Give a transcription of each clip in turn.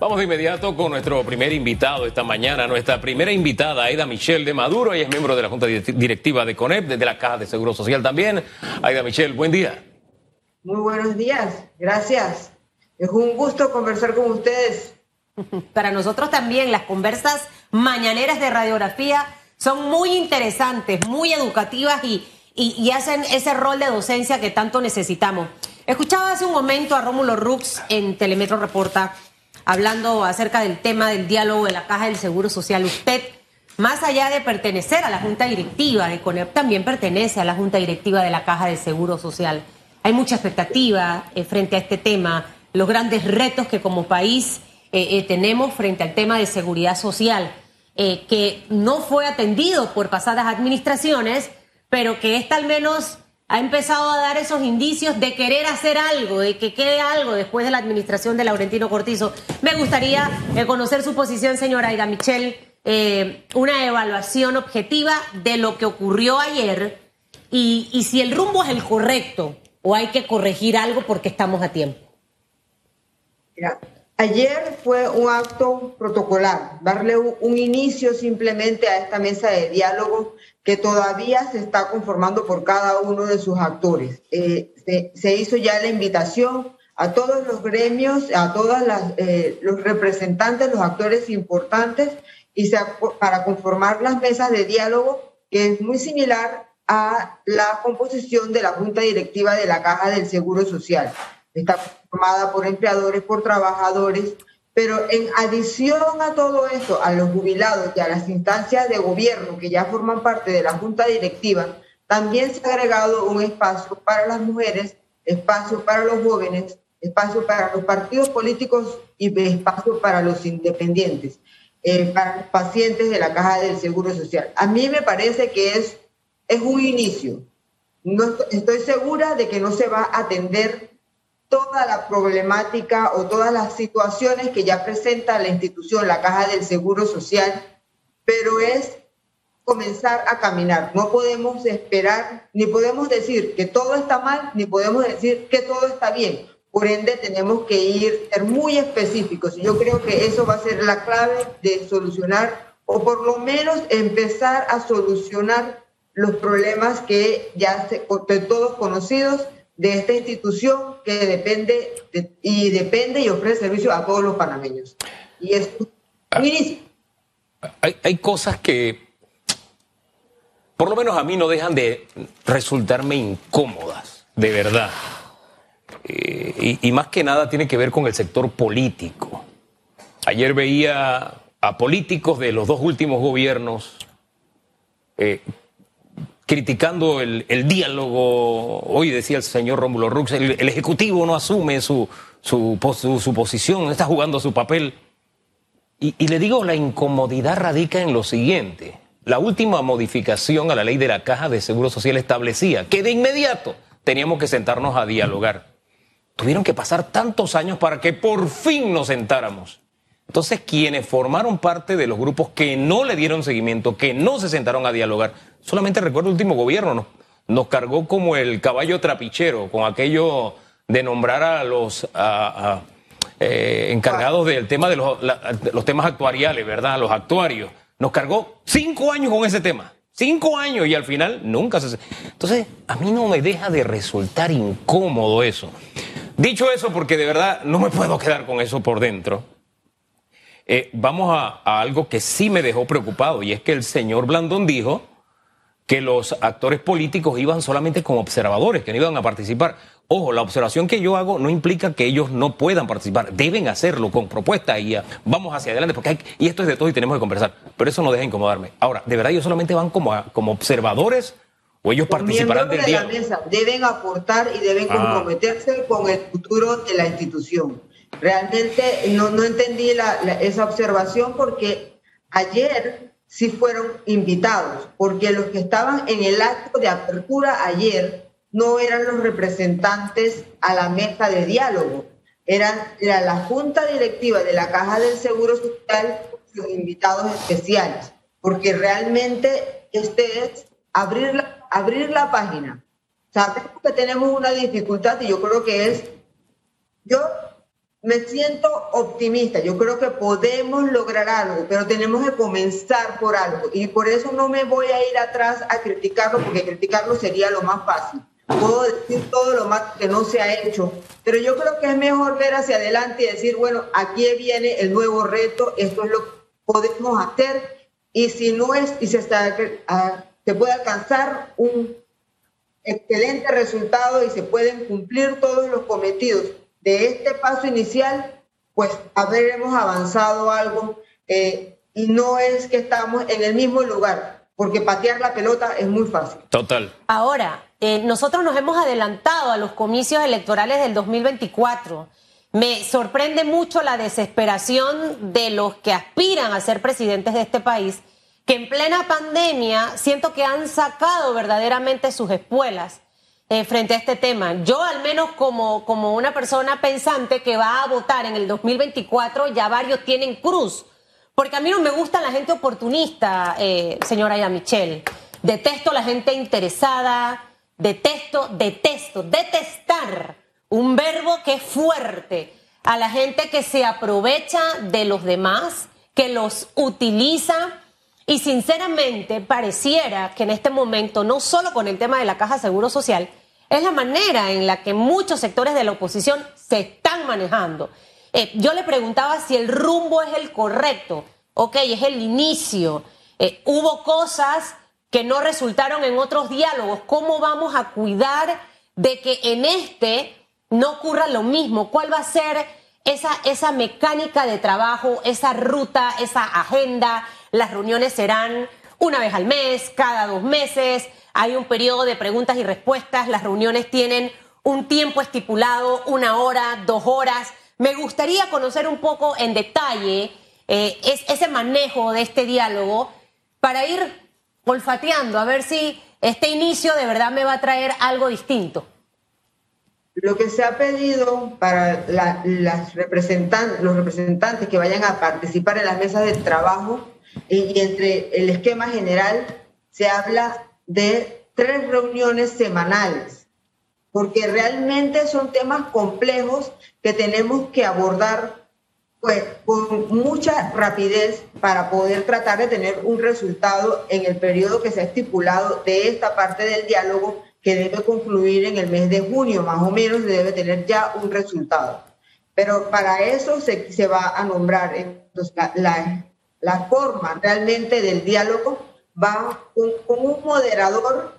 Vamos de inmediato con nuestro primer invitado esta mañana, nuestra primera invitada, Aida Michelle de Maduro, ella es miembro de la Junta Directiva de CONEP, desde la Caja de Seguro Social también. Aida Michelle, buen día. Muy buenos días, gracias. Es un gusto conversar con ustedes. Para nosotros también las conversas mañaneras de radiografía son muy interesantes, muy educativas y, y, hacen ese rol de docencia que tanto necesitamos. Escuchaba hace un momento a Rómulo Rux en Telemetro Reporta hablando acerca del tema del diálogo de la Caja del Seguro Social. Usted, más allá de pertenecer a la Junta Directiva de CONEP, también pertenece a la Junta Directiva de la Caja del Seguro Social. Hay mucha expectativa eh, frente a este tema, los grandes retos que como país eh, eh, tenemos frente al tema de seguridad social, que no fue atendido por pasadas administraciones, pero que esta al menos ha empezado a dar esos indicios de querer hacer algo, de que quede algo después de la administración de Laurentino Cortizo. Me gustaría eh, conocer su posición, señora Aida Michel, eh, una evaluación objetiva de lo que ocurrió ayer y, y si el rumbo es el correcto o hay que corregir algo porque estamos a tiempo. Ayer fue un acto protocolar, darle un, inicio simplemente a esta mesa de diálogo que todavía se está conformando por cada uno de sus actores. Eh, se, hizo ya la invitación a todos los gremios, a todos eh, los representantes, los actores importantes, y para conformar las mesas de diálogo, que es muy similar a la composición de la Junta Directiva de la Caja del Seguro Social. Está formada por empleadores, por trabajadores, pero en adición a todo esto, a los jubilados y a las instancias de gobierno que ya forman parte de la junta directiva, también se ha agregado un espacio para las mujeres, espacio para los jóvenes, espacio para los partidos políticos y espacio para los independientes, eh, para pacientes de la Caja del Seguro Social. A mí me parece que es, es un inicio. No estoy segura de que no se va a atender toda la problemática o todas las situaciones que ya presenta la institución, la Caja del Seguro Social, pero es comenzar a caminar. No podemos esperar, ni podemos decir que todo está mal, ni podemos decir que todo está bien. Por ende, tenemos que ir, ser muy específicos. Y yo creo que eso va a ser la clave de solucionar, o por lo menos empezar a solucionar los problemas que ya se, todos conocidos de esta institución que depende y depende y ofrece servicio a todos los panameños. Y es ah, hay, hay cosas que, por lo menos a mí, no dejan de resultarme incómodas, de verdad. Eh, y, más que nada tiene que ver con el sector político. Ayer veía a políticos de los dos últimos gobiernos eh, criticando el, diálogo. Hoy decía el señor Rómulo Rux, el, Ejecutivo no asume su, su, su, posición, está jugando su papel. Y, y, le digo, la incomodidad radica en lo siguiente. La última modificación a la ley de la Caja de Seguro Social establecía que de inmediato teníamos que sentarnos a dialogar. Tuvieron que pasar tantos años para que por fin nos sentáramos. Entonces, quienes formaron parte de los grupos que no le dieron seguimiento, que no se sentaron a dialogar, solamente recuerdo el último gobierno, nos, cargó como el caballo trapichero, con aquello de nombrar a los eh, encargados del tema de los, temas actuariales, ¿verdad? Los actuarios. Nos cargó cinco años con ese tema. Cinco años y al final nunca se... Entonces, a mí no me deja de resultar incómodo eso. Dicho eso, porque de verdad no me puedo quedar con eso por dentro. Eh, vamos a, algo que sí me dejó preocupado y es que el señor Blandón dijo que los actores políticos iban solamente como observadores, que no iban a participar. Ojo, la observación que yo hago no implica que ellos no puedan participar, deben hacerlo con propuesta y vamos hacia adelante, porque hay, y esto es de todo y tenemos que conversar, pero eso no deja incomodarme. Ahora, ¿de verdad ellos solamente van como, como observadores o ellos participarán del de La mesa deben aportar y deben ah. comprometerse con el futuro de la institución. Realmente no, no entendí esa observación porque ayer sí fueron invitados, porque los que estaban en el acto de apertura ayer no eran los representantes a la mesa de diálogo, eran la, junta directiva de la Caja del Seguro Social los invitados especiales, porque realmente este es abrir la, abrir la página. Sabemos que tenemos una dificultad y yo creo que es, yo me siento optimista. Yo creo que podemos lograr algo, pero tenemos que comenzar por algo. Y por eso no me voy a ir atrás a criticarlo, porque criticarlo sería lo más fácil. Puedo decir todo lo más que no se ha hecho, pero yo creo que es mejor ver hacia adelante y decir, bueno, aquí viene el nuevo reto, esto es lo que podemos hacer, y si no es, y se, está, se puede alcanzar un excelente resultado y se pueden cumplir todos los cometidos de este paso inicial, pues habremos avanzado algo eh, y no es que estamos en el mismo lugar, porque patear la pelota es muy fácil. Total. Ahora, eh, nosotros nos hemos adelantado a los comicios electorales del 2024. Me sorprende mucho la desesperación de los que aspiran a ser presidentes de este país, que en plena pandemia siento que han sacado verdaderamente sus espuelas eh, frente a este tema. Yo al menos como, como una persona pensante que va a votar en el 2024, ya varios tienen cruz. Porque a mí no me gusta la gente oportunista, eh, señora Ya Michelle. Detesto la gente interesada, detesto, detesto, detestar, un verbo que es fuerte, a la gente que se aprovecha de los demás, que los utiliza. Y sinceramente pareciera que en este momento, no solo con el tema de la caja seguro social, es la manera en la que muchos sectores de la oposición se están manejando. Eh, yo le preguntaba si el rumbo es el correcto. Ok, es el inicio. Eh, hubo cosas que no resultaron en otros diálogos. ¿Cómo vamos a cuidar de que en este no ocurra lo mismo? ¿Cuál va a ser esa, esa mecánica de trabajo, esa ruta, esa agenda? Las reuniones serán una vez al mes, cada dos meses hay un periodo de preguntas y respuestas, las reuniones tienen un tiempo estipulado, una hora, dos horas. Me gustaría conocer un poco en detalle eh, ese manejo de este diálogo para ir olfateando, a ver si este inicio de verdad me va a traer algo distinto. Lo que se ha pedido para los representantes que vayan a participar en las mesas de trabajo y entre el esquema general se habla de tres reuniones semanales, porque realmente son temas complejos que tenemos que abordar pues, con mucha rapidez para poder tratar de tener un resultado en el periodo que se ha estipulado de esta parte del diálogo que debe concluir en el mes de junio, más o menos debe tener ya un resultado. Pero para eso se, se va a nombrar entonces, la, la forma realmente del diálogo va con, un moderador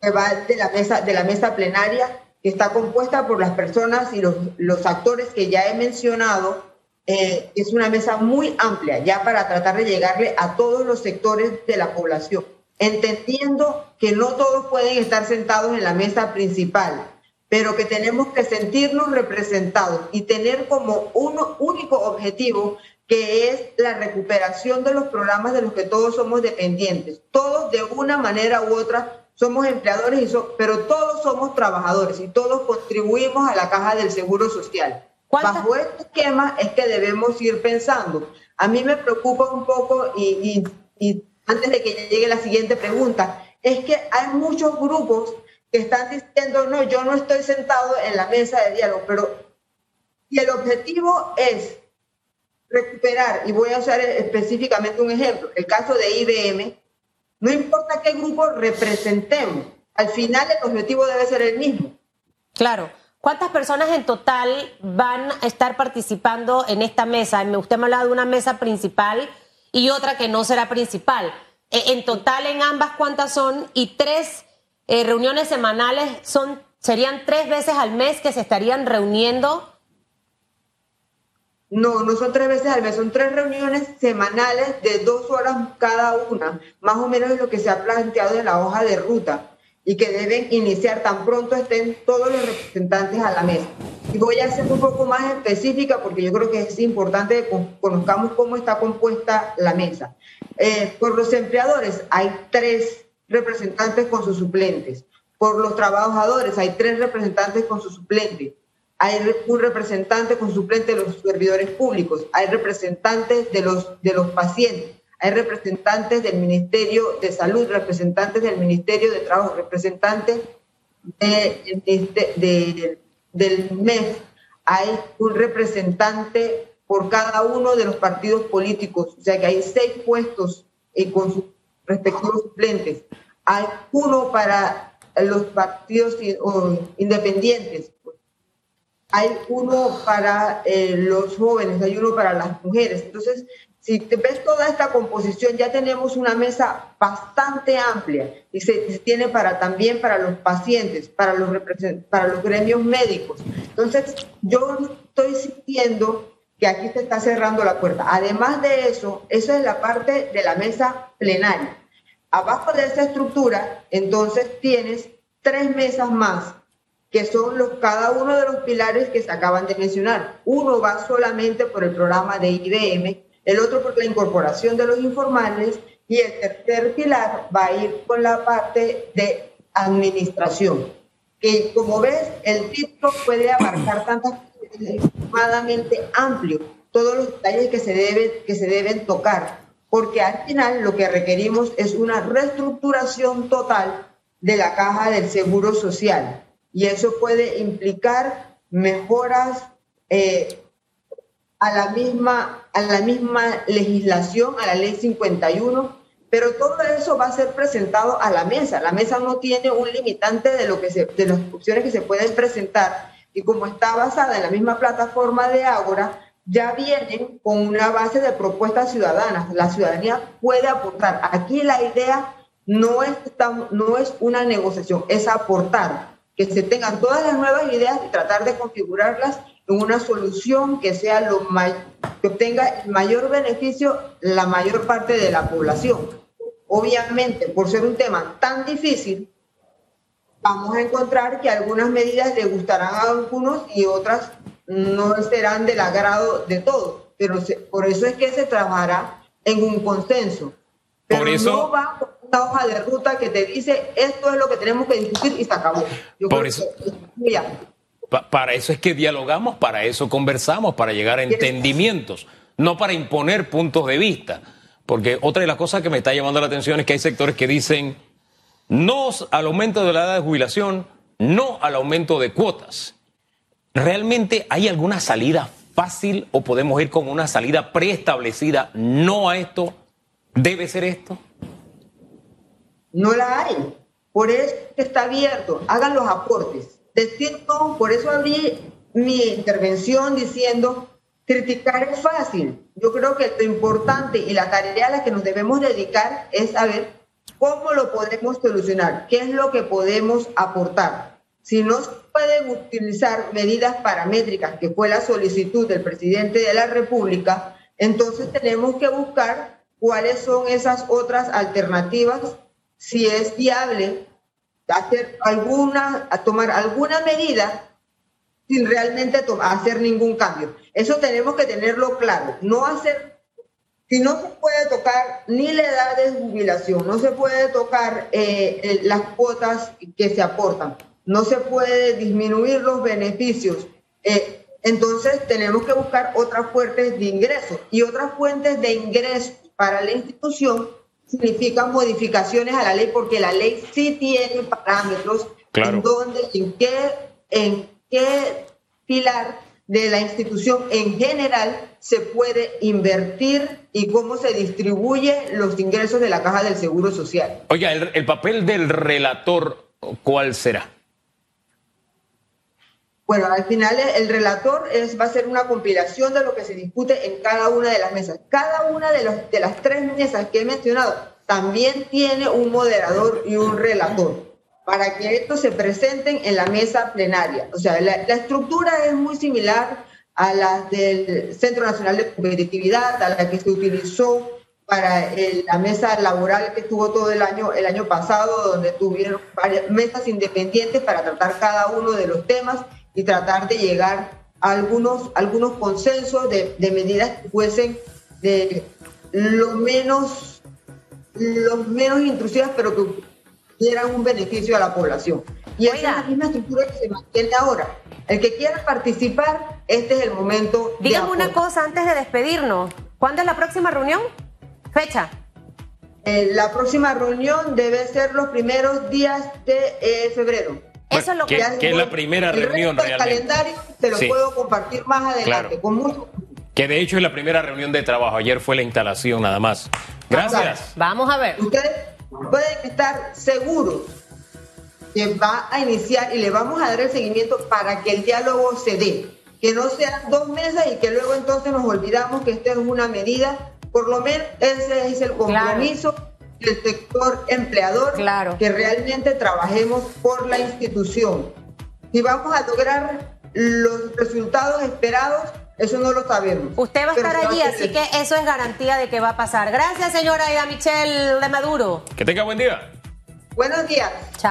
que va de la mesa, de la mesa plenaria, que está compuesta por las personas y los, los actores que ya he mencionado. Eh, es una mesa muy amplia, ya para tratar de llegarle a todos los sectores de la población, entendiendo que no todos pueden estar sentados en la mesa principal, pero que tenemos que sentirnos representados y tener como un único objetivo que es la recuperación de los programas de los que todos somos dependientes. Todos de una manera u otra somos empleadores, y pero todos somos trabajadores y todos contribuimos a la caja del Seguro Social. Bajo este esquema es que debemos ir pensando. A mí me preocupa un poco, y, y antes de que llegue la siguiente pregunta, es que hay muchos grupos que están diciendo, no, yo no estoy sentado en la mesa de diálogo, pero y el objetivo es recuperar, y voy a usar específicamente un ejemplo, el caso de IBM, no importa qué grupo representemos, al final el objetivo debe ser el mismo. Claro. ¿Cuántas personas en total van a estar participando en esta mesa? Usted me hablado de una mesa principal y otra que no será principal. E, en total, en ambas, ¿cuántas son? Y tres eh, reuniones semanales son, serían tres veces al mes que se estarían reuniendo no, no son tres veces al mes, son tres reuniones semanales de dos horas cada una, más o menos es lo que se ha planteado en la hoja de ruta y que deben iniciar tan pronto estén todos los representantes a la mesa. Y voy a ser un poco más específica porque yo creo que es importante que conozcamos cómo está compuesta la mesa. Eh, por los empleadores hay tres representantes con sus suplentes. Por los trabajadores hay tres representantes con sus suplentes hay un representante con suplente de los servidores públicos, hay representantes de los, de los pacientes, hay representantes del Ministerio de Salud, representantes del Ministerio de Trabajo, representantes de, del MES, hay un representante por cada uno de los partidos políticos, o sea que hay seis puestos eh, con sus respectivos suplentes. Hay uno para los partidos independientes, hay uno para eh, los jóvenes, hay uno para las mujeres. Entonces, si te ves toda esta composición, ya tenemos una mesa bastante amplia y se, tiene para también para los pacientes, para los, para los gremios médicos. Entonces, yo estoy sintiendo que aquí se está cerrando la puerta. Además de eso, eso es la parte de la mesa plenaria. Abajo de esa estructura, entonces tienes tres mesas más, que son los, cada uno de los pilares que se acaban de mencionar. Uno va solamente por el programa de IBM, el otro por la incorporación de los informales y el tercer pilar va a ir con la parte de administración, que como ves, el título puede abarcar tantas extremadamente amplio, todos los detalles que se, deben, que se deben tocar, porque al final lo que requerimos es una reestructuración total de la caja del seguro social y eso puede implicar mejoras eh, a, la misma, a la misma legislación, a la ley 51, pero todo eso va a ser presentado a la mesa. La mesa no tiene un limitante de, lo que de las opciones que se pueden presentar y como está basada en la misma plataforma de Ágora, ya vienen con una base de propuestas ciudadanas. La ciudadanía puede aportar. Aquí la idea no es, no es una negociación, es aportar, que se tengan todas las nuevas ideas y tratar de configurarlas en una solución que sea lo que obtenga el mayor beneficio la mayor parte de la población. Obviamente, por ser un tema tan difícil, vamos a encontrar que algunas medidas le gustarán a algunos y otras no serán del agrado de todos. Pero por eso es que se trabajará en un consenso. Pero por eso, no va una hoja de ruta que te dice esto es lo que tenemos que discutir y se acabó. por eso, para eso es que dialogamos, para eso conversamos, para llegar a entendimientos, no para imponer puntos de vista. Porque otra de las cosas que me está llamando la atención es que hay sectores que dicen no al aumento de la edad de jubilación, no al aumento de cuotas. ¿Realmente hay alguna salida fácil o podemos ir con una salida preestablecida? No a esto, debe ser esto. No la hay. Por eso está abierto. Hagan los aportes. Decir por eso abrí mi intervención diciendo criticar es fácil. Yo creo que lo importante y la tarea a la que nos debemos dedicar es saber ¿Cómo lo podemos solucionar? ¿Qué es lo que podemos aportar? Si no se pueden utilizar medidas paramétricas, que fue la solicitud del presidente de la República, entonces tenemos que buscar cuáles son esas otras alternativas, si es viable hacer alguna, tomar alguna medida sin realmente hacer ningún cambio. Eso tenemos que tenerlo claro, no hacer si no se puede tocar ni la edad de jubilación, no se puede tocar eh, las cuotas que se aportan, no se puede disminuir los beneficios, eh, entonces tenemos que buscar otras fuentes de ingresos y otras fuentes de ingresos para la institución significan modificaciones a la ley porque la ley sí tiene parámetros en donde, en qué, en qué pilar de la institución en general se puede invertir y cómo se distribuye los ingresos de la caja del Seguro Social. Oiga, el, papel del relator, ¿cuál será? Bueno, al final el relator es, va a ser una compilación de lo que se discute en cada una de las mesas. Cada una de, los, de las tres mesas que he mencionado también tiene un moderador y un relator para que estos se presenten en la mesa plenaria. O sea, la, estructura es muy similar a la del Centro Nacional de Competitividad, a la que se utilizó para la mesa laboral que estuvo todo el año, el año pasado, donde tuvieron varias mesas independientes para tratar cada uno de los temas y tratar de llegar a algunos, algunos consensos de, de medidas que fuesen de lo menos, los menos intrusivas, pero que dieran un beneficio a la población. Y esa es la misma estructura que se mantiene ahora. El que quiera participar, este es el momento. Dígame una cosa antes de despedirnos. ¿Cuándo es la próxima reunión? Fecha. Eh, la próxima reunión debe ser los primeros días de eh, febrero. Eso es lo que, que... que es la primera El reunión resto del realmente. calendario te lo Sí. puedo compartir más adelante, Claro. con mucho Que de hecho es la primera reunión de trabajo. Ayer fue la instalación nada más. Gracias. Vamos a ver. Ustedes pueden estar seguros que va a iniciar y le vamos a dar el seguimiento para que el diálogo se dé. Que no sean dos meses y que luego entonces nos olvidamos que esta es una medida. Por lo menos ese es el compromiso del sector empleador, Claro. que realmente trabajemos por la institución. Si vamos a lograr los resultados esperados, eso no lo sabemos. Usted va a estar allí, así que eso es garantía de que va a pasar. Gracias, señora Aida Michelle de Maduro. Que tenga buen día. Buenos días. Chao.